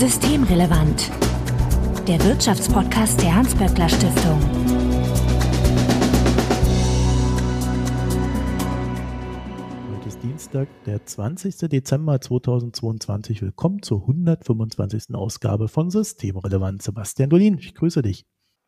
Systemrelevant. Der Wirtschaftspodcast der Hans-Böckler Stiftung. Heute ist Dienstag, der 20. Dezember 2022. Willkommen zur 125. Ausgabe von Systemrelevant. Sebastian Dolin, ich grüße dich.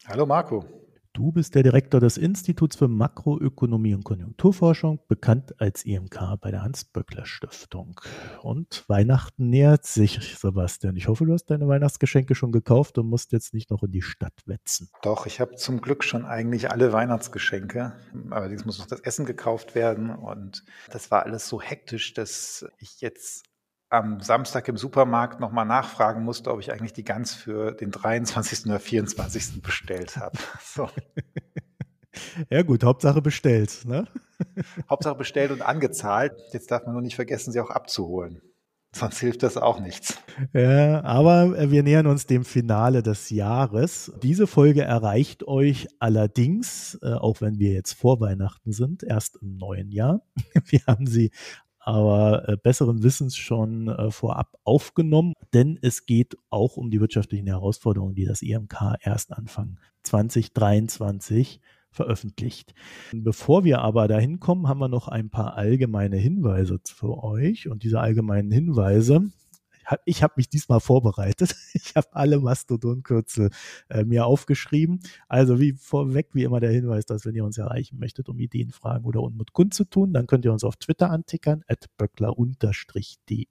Hallo Marco. Du bist der Direktor des Instituts für Makroökonomie und Konjunkturforschung, bekannt als IMK bei der Hans-Böckler-Stiftung. Und Weihnachten nähert sich, Sebastian. Ich hoffe, du hast deine Weihnachtsgeschenke schon gekauft und musst jetzt nicht noch in die Stadt wetzen. Doch, ich habe zum Glück schon eigentlich alle Weihnachtsgeschenke. Allerdings muss noch das Essen gekauft werden. Und das war alles so hektisch, dass ich jetzt am Samstag im Supermarkt nochmal nachfragen musste, ob ich eigentlich die Gans für den 23. oder 24. bestellt habe. So. Ja gut, Hauptsache bestellt. Ne? Hauptsache bestellt und angezahlt. Jetzt darf man nur nicht vergessen, sie auch abzuholen. Sonst hilft das auch nichts. Ja, aber wir nähern uns dem Finale des Jahres. Diese Folge erreicht euch allerdings, äh, auch wenn wir jetzt vor Weihnachten sind, erst im neuen Jahr. Wir haben sie aber äh, besseren Wissens schon äh, vorab aufgenommen, denn es geht auch um die wirtschaftlichen Herausforderungen, die das IMK erst Anfang 2023 veröffentlicht. Bevor wir aber dahin kommen, haben wir noch ein paar allgemeine Hinweise für euch und diese allgemeinen Hinweise ich habe mich diesmal vorbereitet. Ich habe alle Mastodon-Kürzel äh, mir aufgeschrieben. Also wie vorweg, wie immer der Hinweis, dass wenn ihr uns erreichen möchtet, um Ideen, Fragen oder Unmut kundzutun, dann könnt ihr uns auf Twitter antickern, at böckler-de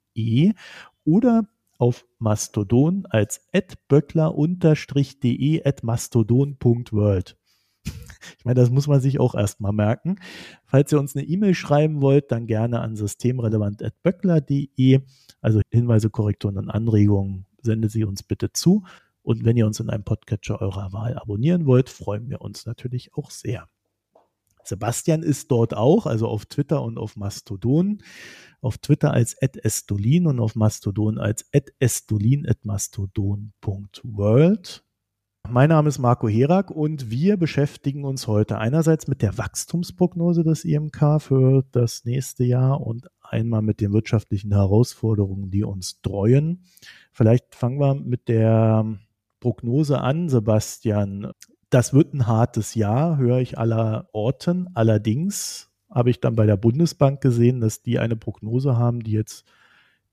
oder auf Mastodon als böckler-de at mastodon.world. Ich meine, das muss man sich auch erstmal merken. Falls ihr uns eine E-Mail schreiben wollt, dann gerne an systemrelevant.böckler.de. Also Hinweise, Korrekturen und Anregungen sendet sie uns bitte zu. Und wenn ihr uns in einem Podcatcher eurer Wahl abonnieren wollt, freuen wir uns natürlich auch sehr. Sebastian ist dort auch, also auf Twitter und auf Mastodon. Auf Twitter als estolin und auf Mastodon als estolin.mastodon.world. Mein Name ist Marco Herak und wir beschäftigen uns heute einerseits mit der Wachstumsprognose des IMK für das nächste Jahr und einmal mit den wirtschaftlichen Herausforderungen, die uns dreuen. Vielleicht fangen wir mit der Prognose an, Sebastian. Das wird ein hartes Jahr, höre ich aller Orten. Allerdings habe ich dann bei der Bundesbank gesehen, dass die eine Prognose haben, die jetzt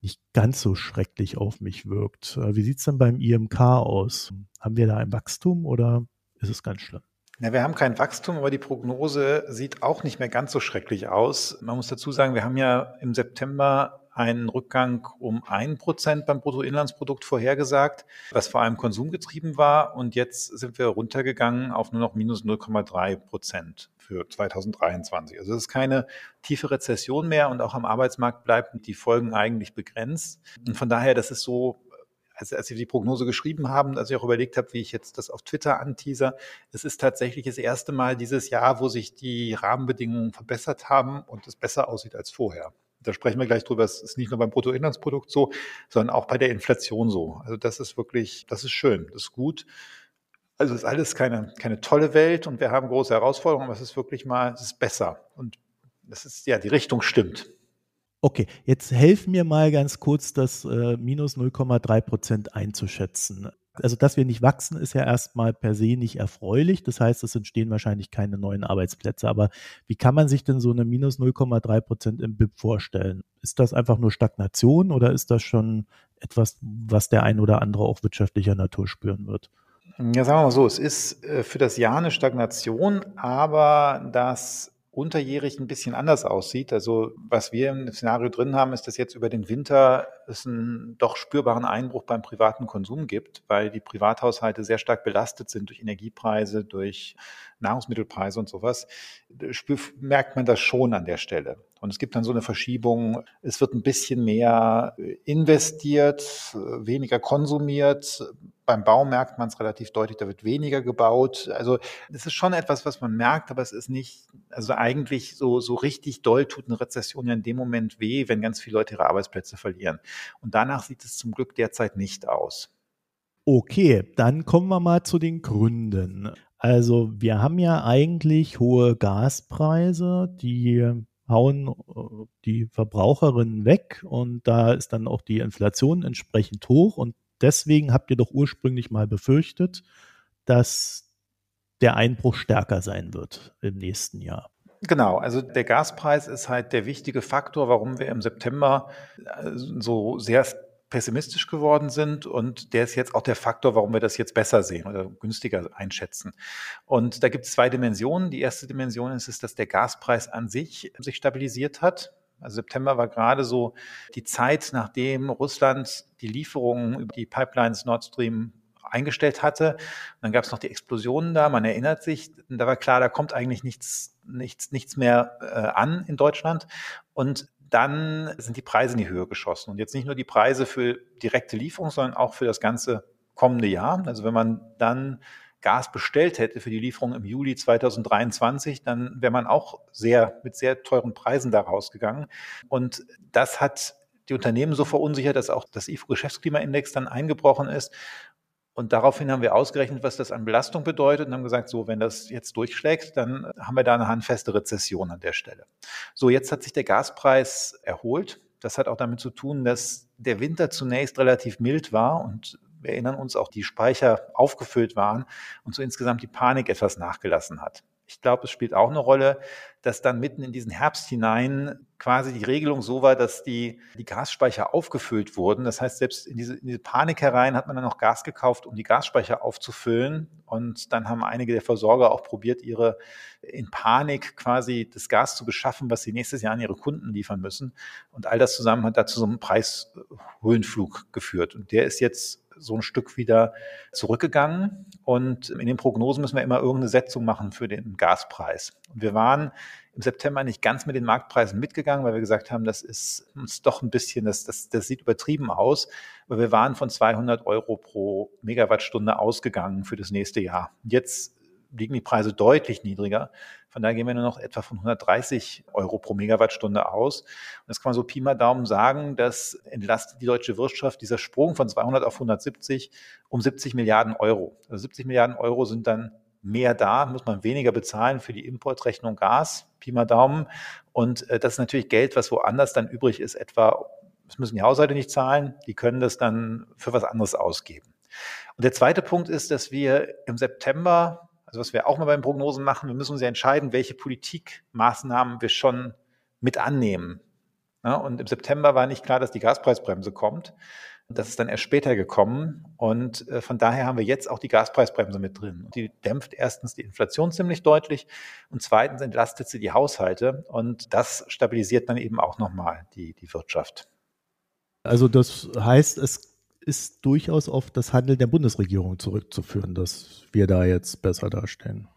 nicht ganz so schrecklich auf mich wirkt. Äh, wie sieht es denn beim IMK aus? Haben wir da ein Wachstum oder ist es ganz schlimm? Ja, wir haben kein Wachstum, aber die Prognose sieht auch nicht mehr ganz so schrecklich aus. Man muss dazu sagen, wir haben ja im September einen Rückgang um ein Prozent beim Bruttoinlandsprodukt vorhergesagt, was vor allem konsumgetrieben war. Und jetzt sind wir runtergegangen auf nur noch minus 0,3 Prozent für 2023. Also es ist keine tiefe Rezession mehr und auch am Arbeitsmarkt bleiben die Folgen eigentlich begrenzt. Und von daher, das ist so als, als ich die Prognose geschrieben haben, als ich auch überlegt habe, wie ich jetzt das auf Twitter anteaser, es ist tatsächlich das erste Mal dieses Jahr, wo sich die Rahmenbedingungen verbessert haben und es besser aussieht als vorher. Da sprechen wir gleich drüber. Es ist nicht nur beim Bruttoinlandsprodukt so, sondern auch bei der Inflation so. Also das ist wirklich, das ist schön, das ist gut. Also ist alles keine, keine tolle Welt und wir haben große Herausforderungen, aber es ist wirklich mal, es ist besser. Und es ist, ja, die Richtung stimmt. Okay, jetzt helf mir mal ganz kurz, das äh, minus 0,3 Prozent einzuschätzen. Also, dass wir nicht wachsen, ist ja erstmal per se nicht erfreulich. Das heißt, es entstehen wahrscheinlich keine neuen Arbeitsplätze. Aber wie kann man sich denn so eine minus 0,3 Prozent im BIP vorstellen? Ist das einfach nur Stagnation oder ist das schon etwas, was der ein oder andere auch wirtschaftlicher Natur spüren wird? Ja, sagen wir mal so, es ist äh, für das Jahr eine Stagnation, aber das unterjährig ein bisschen anders aussieht. Also was wir im Szenario drin haben, ist, dass jetzt über den Winter es einen doch spürbaren Einbruch beim privaten Konsum gibt, weil die Privathaushalte sehr stark belastet sind durch Energiepreise, durch Nahrungsmittelpreise und sowas. Merkt man das schon an der Stelle. Und es gibt dann so eine Verschiebung. Es wird ein bisschen mehr investiert, weniger konsumiert beim Bau merkt man es relativ deutlich, da wird weniger gebaut. Also es ist schon etwas, was man merkt, aber es ist nicht, also eigentlich so, so richtig doll tut eine Rezession ja in dem Moment weh, wenn ganz viele Leute ihre Arbeitsplätze verlieren. Und danach sieht es zum Glück derzeit nicht aus. Okay, dann kommen wir mal zu den Gründen. Also wir haben ja eigentlich hohe Gaspreise, die hauen äh, die Verbraucherinnen weg und da ist dann auch die Inflation entsprechend hoch und deswegen habt ihr doch ursprünglich mal befürchtet, dass der Einbruch stärker sein wird im nächsten Jahr. Genau, also der Gaspreis ist halt der wichtige Faktor, warum wir im September äh, so sehr pessimistisch geworden sind und der ist jetzt auch der Faktor, warum wir das jetzt besser sehen oder günstiger einschätzen. Und da gibt es zwei Dimensionen. Die erste Dimension ist, ist, dass der Gaspreis an sich sich stabilisiert hat. Also September war gerade so die Zeit, nachdem Russland die Lieferungen über die Pipelines Nord Stream eingestellt hatte. Und dann gab es noch die Explosionen da, man erinnert sich, da war klar, da kommt eigentlich nichts, nichts, nichts mehr äh, an in Deutschland. Und dann sind die Preise in die Höhe geschossen. Und jetzt nicht nur die Preise für direkte Lieferung, sondern auch für das ganze kommende Jahr. Also wenn man dann Gas bestellt hätte für die Lieferung im Juli 2023, dann wäre man auch sehr mit sehr teuren Preisen da rausgegangen. Und das hat die Unternehmen so verunsichert, dass auch das IFO-Geschäftsklimaindex dann eingebrochen ist. Und daraufhin haben wir ausgerechnet, was das an Belastung bedeutet und haben gesagt, so, wenn das jetzt durchschlägt, dann haben wir da eine handfeste Rezession an der Stelle. So, jetzt hat sich der Gaspreis erholt. Das hat auch damit zu tun, dass der Winter zunächst relativ mild war und wir erinnern uns auch, die Speicher aufgefüllt waren und so insgesamt die Panik etwas nachgelassen hat. Ich glaube, es spielt auch eine Rolle, dass dann mitten in diesen Herbst hinein quasi die Regelung so war, dass die, die Gasspeicher aufgefüllt wurden. Das heißt, selbst in diese, in diese Panik herein hat man dann noch Gas gekauft, um die Gasspeicher aufzufüllen. Und dann haben einige der Versorger auch probiert, ihre in Panik quasi das Gas zu beschaffen, was sie nächstes Jahr an ihre Kunden liefern müssen. Und all das zusammen hat dazu so einen Preishöhenflug geführt. Und der ist jetzt so ein Stück wieder zurückgegangen. Und in den Prognosen müssen wir immer irgendeine Setzung machen für den Gaspreis. Und wir waren im September nicht ganz mit den Marktpreisen mitgegangen, weil wir gesagt haben, das ist uns doch ein bisschen, das, das, das sieht übertrieben aus. Aber wir waren von 200 Euro pro Megawattstunde ausgegangen für das nächste Jahr. Jetzt liegen die Preise deutlich niedriger. Von daher gehen wir nur noch etwa von 130 Euro pro Megawattstunde aus. Und das kann man so Pi mal Daumen sagen, das entlastet die deutsche Wirtschaft, dieser Sprung von 200 auf 170 um 70 Milliarden Euro. Also 70 Milliarden Euro sind dann mehr da, muss man weniger bezahlen für die Importrechnung Gas, Pi mal Daumen. Und äh, das ist natürlich Geld, was woanders dann übrig ist, etwa, das müssen die Haushalte nicht zahlen, die können das dann für was anderes ausgeben. Und der zweite Punkt ist, dass wir im September also was wir auch mal beim Prognosen machen, wir müssen uns ja entscheiden, welche Politikmaßnahmen wir schon mit annehmen. Ja, und im September war nicht klar, dass die Gaspreisbremse kommt. Das ist dann erst später gekommen. Und äh, von daher haben wir jetzt auch die Gaspreisbremse mit drin. Die dämpft erstens die Inflation ziemlich deutlich und zweitens entlastet sie die Haushalte. Und das stabilisiert dann eben auch nochmal die, die Wirtschaft. Also das heißt, es ist durchaus auf das Handeln der Bundesregierung zurückzuführen, dass wir da jetzt besser dastehen.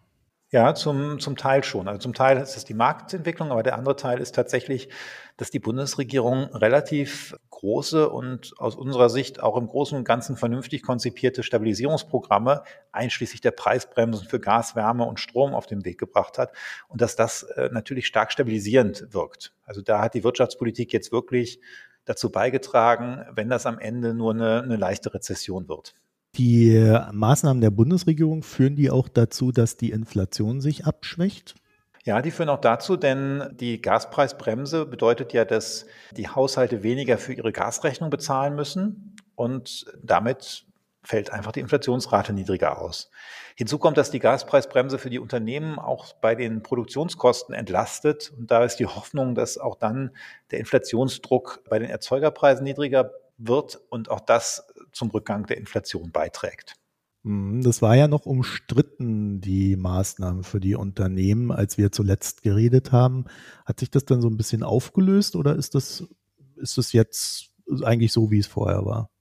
Ja, zum, zum Teil schon. Also zum Teil ist es die Marktentwicklung, aber der andere Teil ist tatsächlich, dass die Bundesregierung relativ große und aus unserer Sicht auch im Großen und Ganzen vernünftig konzipierte Stabilisierungsprogramme, einschließlich der Preisbremsen für Gas, Wärme und Strom auf den Weg gebracht hat und dass das äh, natürlich stark stabilisierend wirkt. Also da hat die Wirtschaftspolitik jetzt wirklich dazu beigetragen, wenn das am Ende nur eine, eine leichte Rezession wird. Die Maßnahmen der Bundesregierung führen die auch dazu, dass die Inflation sich abschwächt? Ja, die führen auch dazu, denn die Gaspreisbremse bedeutet ja, dass die Haushalte weniger für ihre Gasrechnung bezahlen müssen und damit fällt einfach die Inflationsrate niedriger aus. Hinzu kommt, dass die Gaspreisbremse für die Unternehmen auch bei den Produktionskosten entlastet. Und da ist die Hoffnung, dass auch dann der Inflationsdruck bei den Erzeugerpreisen niedriger wird und auch das zum Rückgang der Inflation beiträgt. Mhm, das war ja noch umstritten, die Maßnahmen für die Unternehmen, als wir zuletzt geredet haben. Hat sich das dann so ein bisschen aufgelöst oder ist das, ist das jetzt eigentlich so, wie es vorher war?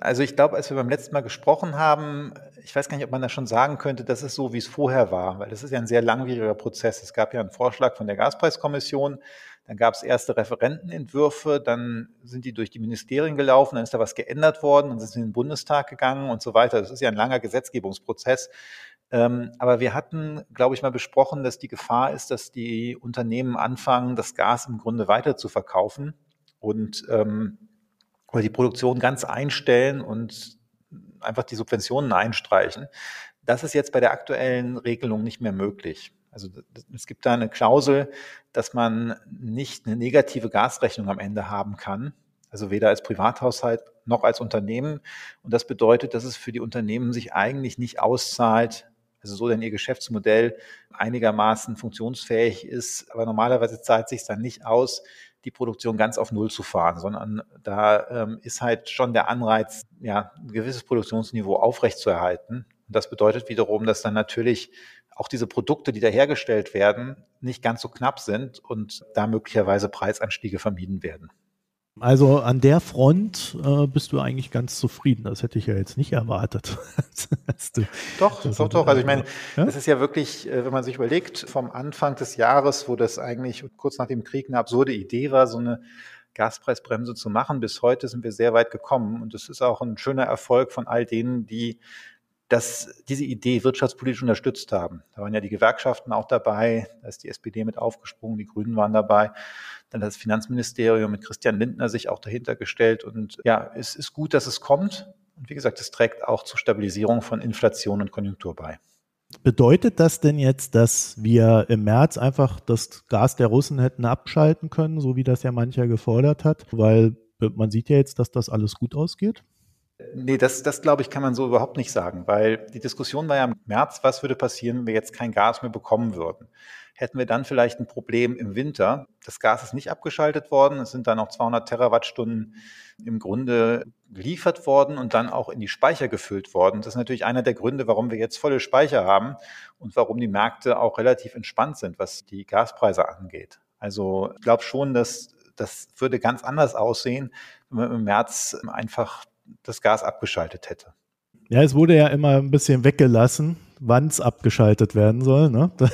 Also ich glaube, als wir beim letzten Mal gesprochen haben, ich weiß gar nicht, ob man das schon sagen könnte, das ist so, wie es vorher war, weil das ist ja ein sehr langwieriger Prozess. Es gab ja einen Vorschlag von der Gaspreiskommission, dann gab es erste Referentenentwürfe, dann sind die durch die Ministerien gelaufen, dann ist da was geändert worden, dann sind sie in den Bundestag gegangen und so weiter. Das ist ja ein langer Gesetzgebungsprozess. Ähm, aber wir hatten, glaube ich, mal besprochen, dass die Gefahr ist, dass die Unternehmen anfangen, das Gas im Grunde weiter zu verkaufen und ähm, oder die Produktion ganz einstellen und einfach die Subventionen einstreichen. Das ist jetzt bei der aktuellen Regelung nicht mehr möglich. Also es gibt da eine Klausel, dass man nicht eine negative Gasrechnung am Ende haben kann. Also weder als Privathaushalt noch als Unternehmen. Und das bedeutet, dass es für die Unternehmen sich eigentlich nicht auszahlt, also so denn ihr Geschäftsmodell einigermaßen funktionsfähig ist. Aber normalerweise zahlt sich dann nicht aus, die Produktion ganz auf Null zu fahren, sondern da ähm, ist halt schon der Anreiz, ja, ein gewisses Produktionsniveau aufrechtzuerhalten. Und das bedeutet wiederum, dass dann natürlich auch diese Produkte, die da hergestellt werden, nicht ganz so knapp sind und da möglicherweise Preisanstiege vermieden werden. Also an der Front äh, bist du eigentlich ganz zufrieden. Das hätte ich ja jetzt nicht erwartet. du, doch, doch, doch. Also ich meine, ja? es ist ja wirklich, äh, wenn man sich überlegt, vom Anfang des Jahres, wo das eigentlich kurz nach dem Krieg eine absurde Idee war, so eine Gaspreisbremse zu machen, bis heute sind wir sehr weit gekommen. Und das ist auch ein schöner Erfolg von all denen, die das, diese Idee wirtschaftspolitisch unterstützt haben. Da waren ja die Gewerkschaften auch dabei, da ist die SPD mit aufgesprungen, die Grünen waren dabei, dann das Finanzministerium mit Christian Lindner sich auch dahinter gestellt. Und ja, es ist gut, dass es kommt. Und wie gesagt, es trägt auch zur Stabilisierung von Inflation und Konjunktur bei. Bedeutet das denn jetzt, dass wir im März einfach das Gas der Russen hätten abschalten können, so wie das ja mancher gefordert hat? Weil man sieht ja jetzt, dass das alles gut ausgeht. Nee, das, das glaube ich, kann man so überhaupt nicht sagen, weil die Diskussion war ja im März, was würde passieren, wenn wir jetzt kein Gas mehr bekommen würden. Hätten wir dann vielleicht ein Problem im Winter? Das Gas ist nicht abgeschaltet worden. Es sind dann noch 200 Terawattstunden im Grunde geliefert worden und dann auch in die Speicher gefüllt worden. Das ist natürlich einer der Gründe, warum wir jetzt volle Speicher haben und warum die Märkte auch relativ entspannt sind, was die Gaspreise angeht. Also ich glaube schon, dass das würde ganz anders aussehen, wenn wir im März einfach das Gas abgeschaltet hätte. Ja, es wurde ja immer ein bisschen weggelassen, wann es abgeschaltet werden soll. Ne?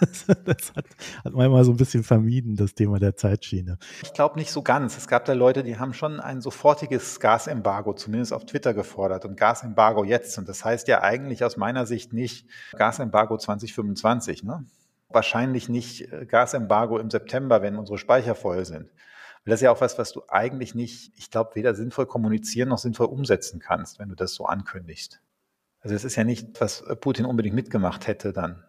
Das, das hat, hat, man immer so ein bisschen vermieden, das Thema der Zeitschiene. Ich glaube nicht so ganz. Es gab da Leute, die haben schon ein sofortiges Gasembargo, zumindest auf Twitter gefordert und Gasembargo jetzt. Und das heißt ja eigentlich aus meiner Sicht nicht Gasembargo 2025. Ne? Wahrscheinlich nicht äh, Gasembargo im September, wenn unsere Speicher voll sind. Weil das ist ja auch was, was du eigentlich nicht, ich glaube, weder sinnvoll kommunizieren noch sinnvoll umsetzen kannst, wenn du das so ankündigst. Also es ist ja nicht, was Putin unbedingt mitgemacht hätte dann.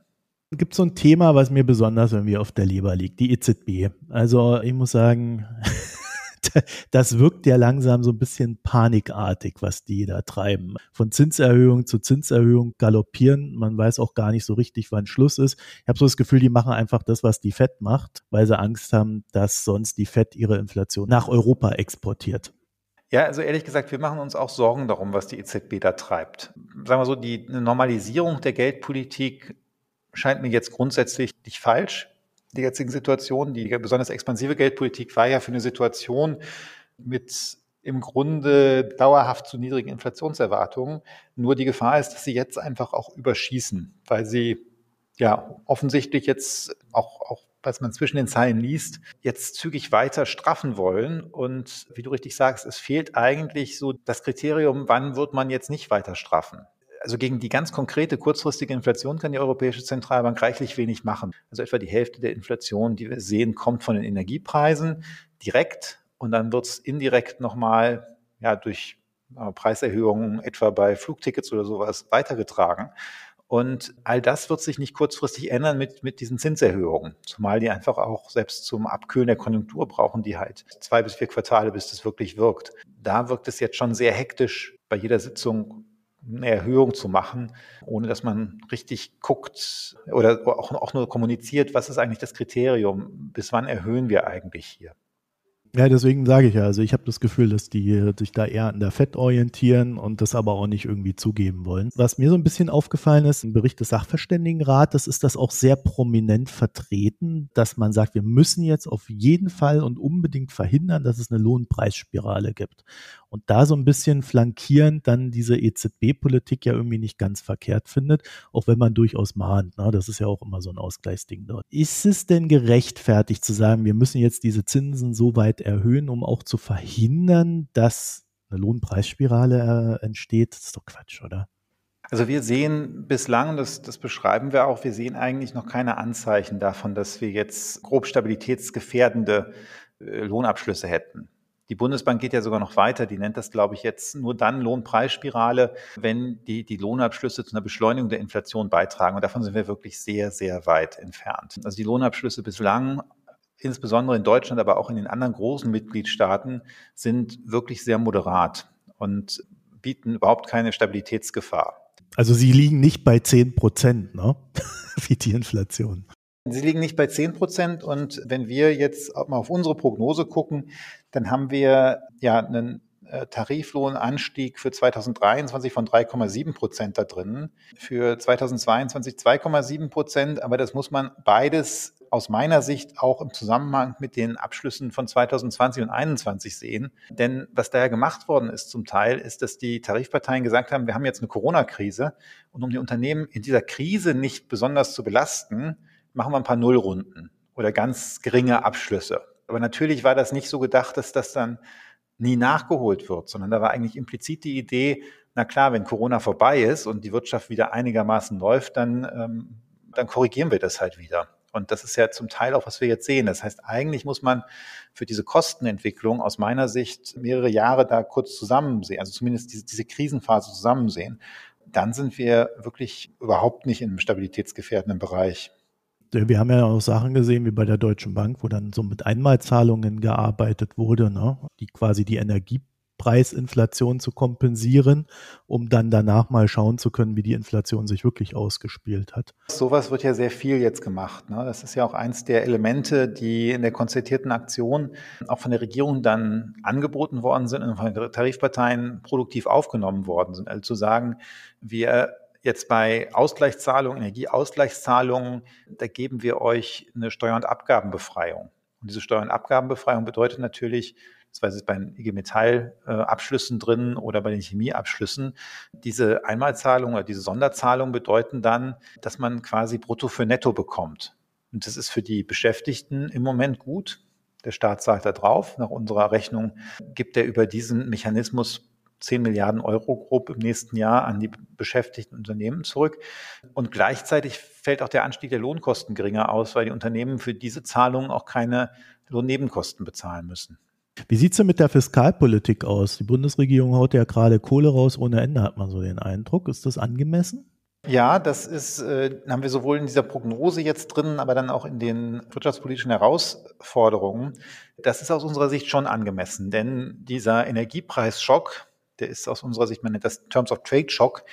Gibt so ein Thema, was mir besonders irgendwie auf der Leber liegt, die EZB. Also ich muss sagen, das wirkt ja langsam so ein bisschen panikartig, was die da treiben. Von Zinserhöhung zu Zinserhöhung galoppieren. Man weiß auch gar nicht so richtig, wann Schluss ist. Ich habe so das Gefühl, die machen einfach das, was die FED macht, weil sie Angst haben, dass sonst die FED ihre Inflation nach Europa exportiert. Ja, also ehrlich gesagt, wir machen uns auch Sorgen darum, was die EZB da treibt. Sagen wir so, die Normalisierung der Geldpolitik scheint mir jetzt grundsätzlich nicht falsch die jetzigen Situation. Die besonders expansive Geldpolitik war ja für eine Situation mit im Grunde dauerhaft zu niedrigen Inflationserwartungen. Nur die Gefahr ist, dass sie jetzt einfach auch überschießen, weil sie ja offensichtlich jetzt auch, auch was man zwischen den Zeilen liest, jetzt zügig weiter straffen wollen. Und wie du richtig sagst, es fehlt eigentlich so das Kriterium, wann wird man jetzt nicht weiter straffen also gegen die ganz konkrete kurzfristige Inflation kann die Europäische Zentralbank reichlich wenig machen. Also etwa die Hälfte der Inflation, die wir sehen, kommt von den Energiepreisen direkt und dann wird es indirekt nochmal ja, durch äh, Preiserhöhungen etwa bei Flugtickets oder sowas weitergetragen. Und all das wird sich nicht kurzfristig ändern mit, mit diesen Zinserhöhungen, zumal die einfach auch selbst zum Abkühlen der Konjunktur brauchen, die halt zwei bis vier Quartale, bis das wirklich wirkt. Da wirkt es jetzt schon sehr hektisch bei jeder Sitzung eine Erhöhung zu machen, ohne dass man richtig guckt oder auch, auch nur kommuniziert, was ist eigentlich das Kriterium, bis wann erhöhen wir eigentlich hier. Ja, deswegen sage ich ja, also ich habe das Gefühl, dass die sich da eher an der Fett orientieren und das aber auch nicht irgendwie zugeben wollen. Was mir so ein bisschen aufgefallen ist, im Bericht des Sachverständigenrates ist das auch sehr prominent vertreten, dass man sagt, wir müssen jetzt auf jeden Fall und unbedingt verhindern, dass es eine Lohnpreisspirale gibt. Und da so ein bisschen flankierend dann diese EZB-Politik ja irgendwie nicht ganz verkehrt findet, auch wenn man durchaus mahnt. Ne? Das ist ja auch immer so ein Ausgleichsding dort. Ist es denn gerechtfertigt zu sagen, wir müssen jetzt diese Zinsen so weit erhöhen, um auch zu verhindern, dass eine Lohnpreisspirale äh, entsteht? Das ist doch Quatsch, oder? Also wir sehen bislang, das, das beschreiben wir auch, wir sehen eigentlich noch keine Anzeichen davon, dass wir jetzt grob stabilitätsgefährdende äh, Lohnabschlüsse hätten. Die Bundesbank geht ja sogar noch weiter. Die nennt das, glaube ich, jetzt nur dann Lohnpreisspirale, wenn die, die Lohnabschlüsse zu einer Beschleunigung der Inflation beitragen. Und davon sind wir wirklich sehr, sehr weit entfernt. Also die Lohnabschlüsse bislang insbesondere in Deutschland, aber auch in den anderen großen Mitgliedstaaten, sind wirklich sehr moderat und bieten überhaupt keine Stabilitätsgefahr. Also sie liegen nicht bei 10 Prozent, ne? wie die Inflation. Sie liegen nicht bei 10 Prozent und wenn wir jetzt mal auf unsere Prognose gucken, dann haben wir ja einen äh, Tariflohnanstieg für 2023 von 3,7 Prozent da drin, für 2022 2,7 Prozent, aber das muss man beides aus meiner Sicht auch im Zusammenhang mit den Abschlüssen von 2020 und 2021 sehen. Denn was da ja gemacht worden ist zum Teil, ist, dass die Tarifparteien gesagt haben, wir haben jetzt eine Corona-Krise und um die Unternehmen in dieser Krise nicht besonders zu belasten, machen wir ein paar Nullrunden oder ganz geringe Abschlüsse. Aber natürlich war das nicht so gedacht, dass das dann nie nachgeholt wird, sondern da war eigentlich implizit die Idee, na klar, wenn Corona vorbei ist und die Wirtschaft wieder einigermaßen läuft, dann, ähm, dann korrigieren wir das halt wieder. Und das ist ja zum Teil auch, was wir jetzt sehen. Das heißt, eigentlich muss man für diese Kostenentwicklung aus meiner Sicht mehrere Jahre da kurz zusammensehen, also zumindest diese, diese Krisenphase zusammensehen. Dann sind wir wirklich überhaupt nicht einem stabilitätsgefährdenden Bereich. Wir haben ja auch Sachen gesehen, wie bei der Deutschen Bank, wo dann so mit Einmalzahlungen gearbeitet wurde, ne? die quasi die Energie Preisinflation zu kompensieren, um dann danach mal schauen zu können, wie die Inflation sich wirklich ausgespielt hat. Sowas wird ja sehr viel jetzt gemacht. Ne? Das ist ja auch eins der Elemente, die in der konzertierten Aktion auch von der Regierung dann angeboten worden sind und von den Tarifparteien produktiv aufgenommen worden sind. Also zu sagen, wir jetzt bei Ausgleichszahlungen, Energieausgleichszahlungen, da geben wir euch eine Steuer- und Abgabenbefreiung. Und diese Steuer- und Abgabenbefreiung bedeutet natürlich, das war jetzt bei den IG Metall-Abschlüssen drin oder bei den Chemieabschlüssen. Diese Einmalzahlung oder diese Sonderzahlung bedeuten dann, dass man quasi brutto für netto bekommt. Und das ist für die Beschäftigten im Moment gut. Der Staat zahlt da drauf. Nach unserer Rechnung gibt er über diesen Mechanismus 10 Milliarden Euro grob im nächsten Jahr an die beschäftigten Unternehmen zurück. Und gleichzeitig fällt auch der Anstieg der Lohnkosten geringer aus, weil die Unternehmen für diese Zahlungen auch keine Lohnnebenkosten bezahlen müssen. Wie sieht es denn mit der Fiskalpolitik aus? Die Bundesregierung haut ja gerade Kohle raus ohne Ende, hat man so den Eindruck. Ist das angemessen? Ja, das ist, äh, haben wir sowohl in dieser Prognose jetzt drin, aber dann auch in den wirtschaftspolitischen Herausforderungen. Das ist aus unserer Sicht schon angemessen, denn dieser Energiepreisschock, der ist aus unserer Sicht, man nennt das Terms of Trade Shock,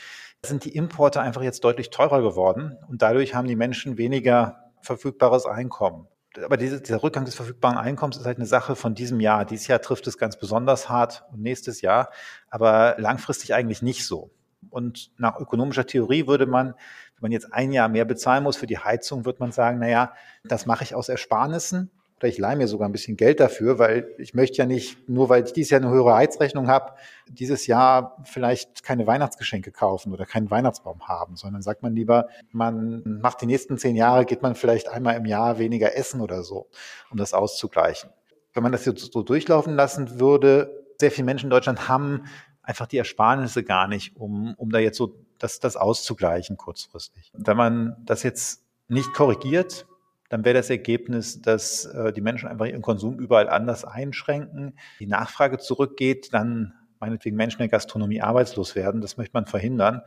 sind die Importe einfach jetzt deutlich teurer geworden und dadurch haben die Menschen weniger verfügbares Einkommen aber diese, dieser Rückgang des verfügbaren Einkommens ist halt eine Sache von diesem Jahr. Dieses Jahr trifft es ganz besonders hart und nächstes Jahr, aber langfristig eigentlich nicht so. Und nach ökonomischer Theorie würde man, wenn man jetzt ein Jahr mehr bezahlen muss für die Heizung, wird man sagen, naja, das mache ich aus Ersparnissen oder ich leihe mir sogar ein bisschen Geld dafür, weil ich möchte ja nicht, nur weil ich dieses Jahr eine höhere Heizrechnung habe, dieses Jahr vielleicht keine Weihnachtsgeschenke kaufen oder keinen Weihnachtsbaum haben, sondern sagt man lieber, man macht die nächsten zehn Jahre, geht man vielleicht einmal im Jahr weniger essen oder so, um das auszugleichen. Wenn man das jetzt so durchlaufen lassen würde, sehr viele Menschen in Deutschland haben einfach die Ersparnisse gar nicht, um, um da jetzt so das, das auszugleichen kurzfristig. Wenn man das jetzt nicht korrigiert, dann wäre das Ergebnis, dass äh, die Menschen einfach ihren Konsum überall anders einschränken, die Nachfrage zurückgeht, dann meinetwegen Menschen in der Gastronomie arbeitslos werden. Das möchte man verhindern.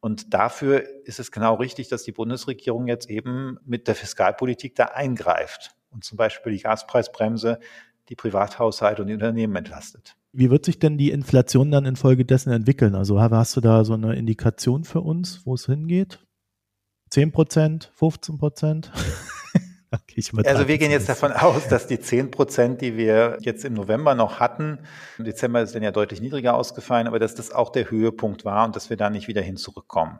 Und dafür ist es genau richtig, dass die Bundesregierung jetzt eben mit der Fiskalpolitik da eingreift und zum Beispiel die Gaspreisbremse die Privathaushalte und die Unternehmen entlastet. Wie wird sich denn die Inflation dann infolgedessen entwickeln? Also hast du da so eine Indikation für uns, wo es hingeht? 10 Prozent, 15 Prozent? Also wir gehen jetzt davon aus, dass die 10 Prozent, die wir jetzt im November noch hatten, im Dezember ist dann ja deutlich niedriger ausgefallen, aber dass das auch der Höhepunkt war und dass wir da nicht wieder hin zurückkommen.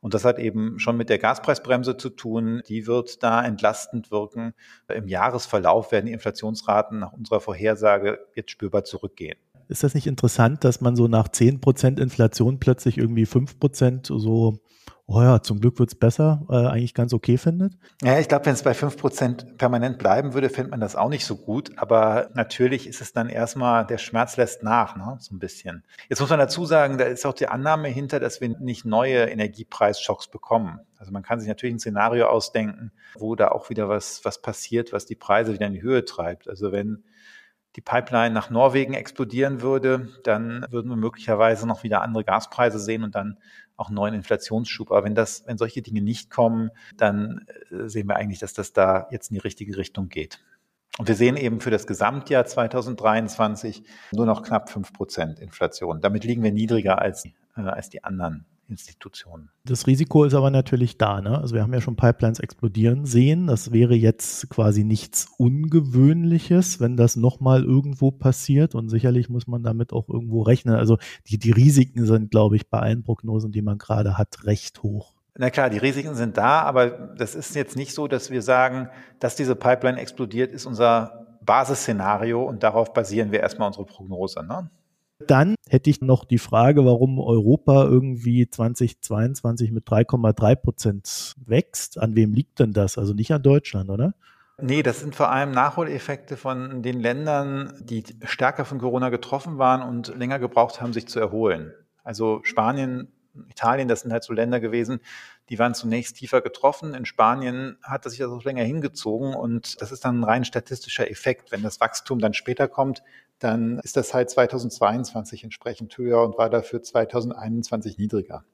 Und das hat eben schon mit der Gaspreisbremse zu tun. Die wird da entlastend wirken. Im Jahresverlauf werden die Inflationsraten nach unserer Vorhersage jetzt spürbar zurückgehen. Ist das nicht interessant, dass man so nach 10 Prozent Inflation plötzlich irgendwie 5 Prozent so oh ja, zum Glück wird's besser, äh, eigentlich ganz okay findet? Ja, ich glaube, wenn es bei fünf Prozent permanent bleiben würde, fände man das auch nicht so gut. Aber natürlich ist es dann erstmal, der Schmerz lässt nach, ne? so ein bisschen. Jetzt muss man dazu sagen, da ist auch die Annahme hinter, dass wir nicht neue Energiepreisschocks bekommen. Also man kann sich natürlich ein Szenario ausdenken, wo da auch wieder was, was passiert, was die Preise wieder in die Höhe treibt. Also wenn die Pipeline nach Norwegen explodieren würde, dann würden wir möglicherweise noch wieder andere Gaspreise sehen und dann auch einen neuen Inflationsschub. Aber wenn das, wenn solche Dinge nicht kommen, dann äh, sehen wir eigentlich, dass das da jetzt in die richtige Richtung geht. Und wir sehen eben für das Gesamtjahr 2023 nur noch knapp fünf Prozent Inflation. Damit liegen wir niedriger als, äh, als die anderen Institutionen. Das Risiko ist aber natürlich da. Ne? Also wir haben ja schon Pipelines explodieren sehen. Das wäre jetzt quasi nichts Ungewöhnliches, wenn das nochmal irgendwo passiert. Und sicherlich muss man damit auch irgendwo rechnen. Also die, die Risiken sind, glaube ich, bei allen Prognosen, die man gerade hat, recht hoch. Na klar, die Risiken sind da, aber das ist jetzt nicht so, dass wir sagen, dass diese Pipeline explodiert, ist unser Basisszenario und darauf basieren wir erstmal unsere Prognose. Ne? Dann hätte ich noch die Frage, warum Europa irgendwie 2022 mit 3,3 Prozent wächst. An wem liegt denn das? Also nicht an Deutschland, oder? Nee, das sind vor allem Nachholeffekte von den Ländern, die stärker von Corona getroffen waren und länger gebraucht haben, sich zu erholen. Also Spanien, Italien, das sind halt so Länder gewesen, die waren zunächst tiefer getroffen. In Spanien hat das sich das auch länger hingezogen und das ist dann ein rein statistischer Effekt. Wenn das Wachstum dann später kommt, dann ist das halt 2022 entsprechend höher und war dafür 2021 niedriger.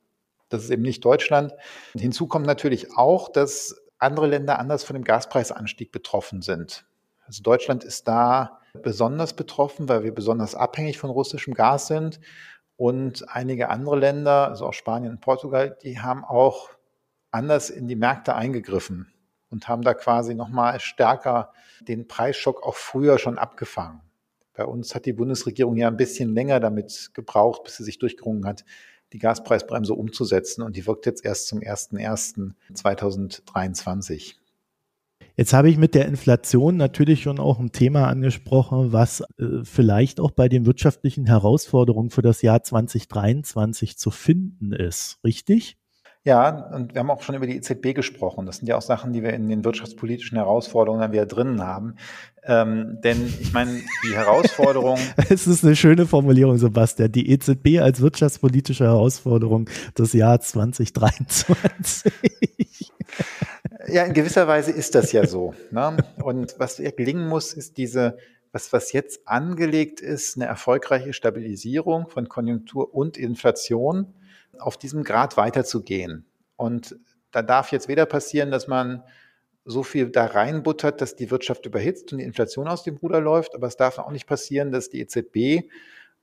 Das ist eben nicht Deutschland. Hinzu kommt natürlich auch, dass andere Länder anders von dem Gaspreisanstieg betroffen sind. Also Deutschland ist da besonders betroffen, weil wir besonders abhängig von russischem Gas sind. Und einige andere Länder, also auch Spanien und Portugal, die haben auch anders in die Märkte eingegriffen und haben da quasi nochmal stärker den Preisschock auch früher schon abgefangen. Bei uns hat die Bundesregierung ja ein bisschen länger damit gebraucht, bis sie sich durchgerungen hat, die Gaspreisbremse umzusetzen. Und die wirkt jetzt erst zum 01.01.2023. Jetzt habe ich mit der Inflation natürlich schon auch ein Thema angesprochen, was äh, vielleicht auch bei den wirtschaftlichen Herausforderungen für das Jahr 2023 zu finden ist. Richtig? Ja, und wir haben auch schon über die EZB gesprochen. Das sind ja auch Sachen, die wir in den wirtschaftspolitischen Herausforderungen dann wieder drinnen haben. Ähm, denn ich meine, die Herausforderung. es ist eine schöne Formulierung, Sebastian. Die EZB als wirtschaftspolitische Herausforderung des Jahres 2023. ja, in gewisser Weise ist das ja so. Ne? Und was gelingen muss, ist diese, was, was jetzt angelegt ist, eine erfolgreiche Stabilisierung von Konjunktur und Inflation auf diesem Grad weiterzugehen. Und da darf jetzt weder passieren, dass man so viel da reinbuttert, dass die Wirtschaft überhitzt und die Inflation aus dem Ruder läuft, aber es darf auch nicht passieren, dass die EZB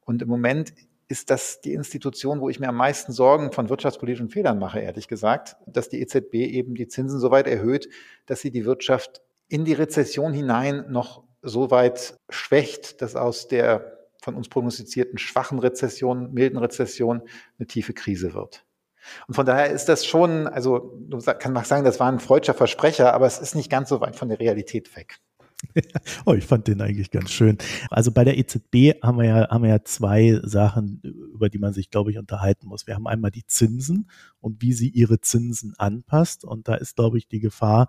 und im Moment ist das die Institution, wo ich mir am meisten Sorgen von wirtschaftspolitischen Fehlern mache, ehrlich gesagt, dass die EZB eben die Zinsen so weit erhöht, dass sie die Wirtschaft in die Rezession hinein noch so weit schwächt, dass aus der von uns prognostizierten schwachen Rezession, milden Rezession eine tiefe Krise wird. Und von daher ist das schon, also du kann man sagen, das war ein freudscher Versprecher, aber es ist nicht ganz so weit von der Realität weg. oh, ich fand den eigentlich ganz schön. Also bei der EZB haben wir ja, haben wir ja zwei Sachen, über die man sich, glaube ich, unterhalten muss. Wir haben einmal die Zinsen und wie sie ihre Zinsen anpasst. Und da ist, glaube ich, die Gefahr,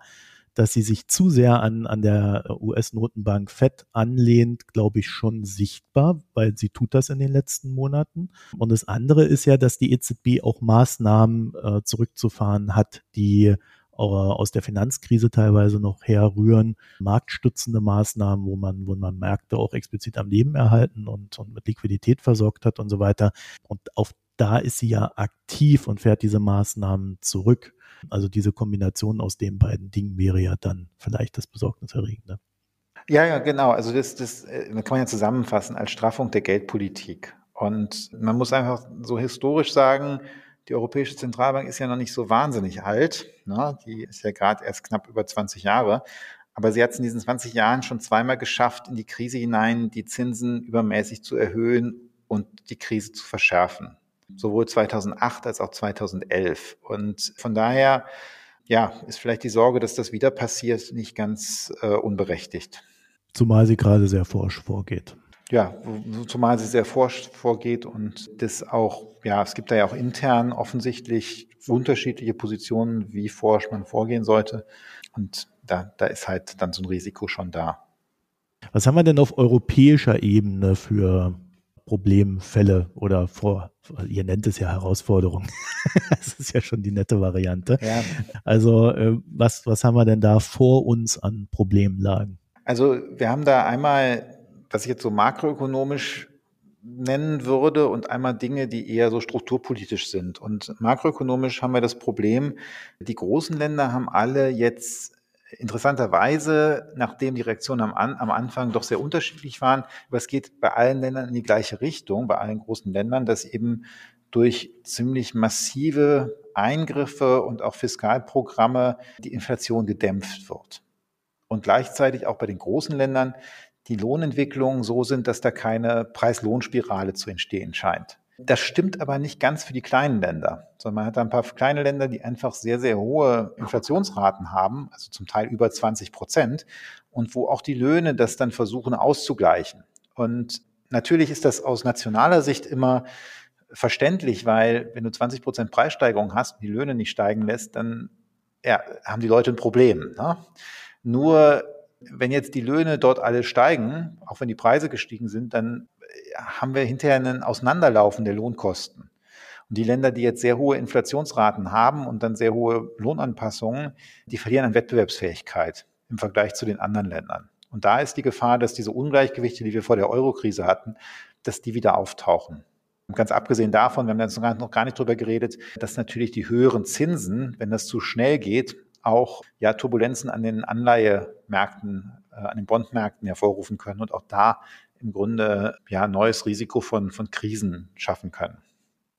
dass sie sich zu sehr an, an der US-Notenbank FED anlehnt, glaube ich, schon sichtbar, weil sie tut das in den letzten Monaten. Und das andere ist ja, dass die EZB auch Maßnahmen äh, zurückzufahren hat, die aus der Finanzkrise teilweise noch herrühren, marktstützende Maßnahmen, wo man, wo man Märkte auch explizit am Leben erhalten und, und mit Liquidität versorgt hat und so weiter. Und auf da ist sie ja aktiv und fährt diese Maßnahmen zurück. Also diese Kombination aus den beiden Dingen wäre ja dann vielleicht das Besorgniserregende. Ja, ja, genau. Also das, das äh, kann man ja zusammenfassen als Straffung der Geldpolitik. Und man muss einfach so historisch sagen, die Europäische Zentralbank ist ja noch nicht so wahnsinnig alt. Ne? Die ist ja gerade erst knapp über 20 Jahre. Aber sie hat es in diesen 20 Jahren schon zweimal geschafft, in die Krise hinein die Zinsen übermäßig zu erhöhen und die Krise zu verschärfen sowohl 2008 als auch 2011. Und von daher, ja, ist vielleicht die Sorge, dass das wieder passiert, nicht ganz äh, unberechtigt. Zumal sie gerade sehr forsch vorgeht. Ja, zumal sie sehr forsch vorgeht und das auch, ja, es gibt da ja auch intern offensichtlich unterschiedliche Positionen, wie forsch man vorgehen sollte. Und da, da ist halt dann so ein Risiko schon da. Was haben wir denn auf europäischer Ebene für Problemfälle oder vor, ihr nennt es ja Herausforderungen. das ist ja schon die nette Variante. Ja. Also äh, was, was haben wir denn da vor uns an Problemlagen? Also wir haben da einmal, was ich jetzt so makroökonomisch nennen würde und einmal Dinge, die eher so strukturpolitisch sind. Und makroökonomisch haben wir das Problem, die großen Länder haben alle jetzt Interessanterweise, nachdem die Reaktionen am, am, Anfang doch sehr unterschiedlich waren, aber es geht bei allen Ländern in die gleiche Richtung, bei allen großen Ländern, dass eben durch ziemlich massive Eingriffe und auch Fiskalprogramme die Inflation gedämpft wird. Und gleichzeitig auch bei den großen Ländern die Lohnentwicklungen so sind, dass da keine Preis-Lohn-Spirale zu entstehen scheint. Das stimmt aber nicht ganz für die kleinen Länder, sondern man hat da ein paar kleine Länder, die einfach sehr, sehr hohe Inflationsraten haben, also zum Teil über 20 Prozent, und wo auch die Löhne das dann versuchen auszugleichen. Und natürlich ist das aus nationaler Sicht immer verständlich, weil wenn du 20 Prozent Preissteigerung hast und die Löhne nicht steigen lässt, dann ja, haben die Leute ein Problem. Ne? Nur wenn jetzt die Löhne dort alle steigen, auch wenn die Preise gestiegen sind, dann haben wir hinterher ein Auseinanderlaufen der Lohnkosten. Und die Länder, die jetzt sehr hohe Inflationsraten haben und dann sehr hohe Lohnanpassungen, die verlieren an Wettbewerbsfähigkeit im Vergleich zu den anderen Ländern. Und da ist die Gefahr, dass diese Ungleichgewichte, die wir vor der Eurokrise hatten, dass die wieder auftauchen. Und ganz abgesehen davon, wir haben jetzt noch gar nicht drüber geredet, dass natürlich die höheren Zinsen, wenn das zu schnell geht, auch ja, Turbulenzen an den Anleihemärkten, äh, an den Bondmärkten hervorrufen können und auch da im Grunde ja neues Risiko von, von Krisen schaffen können.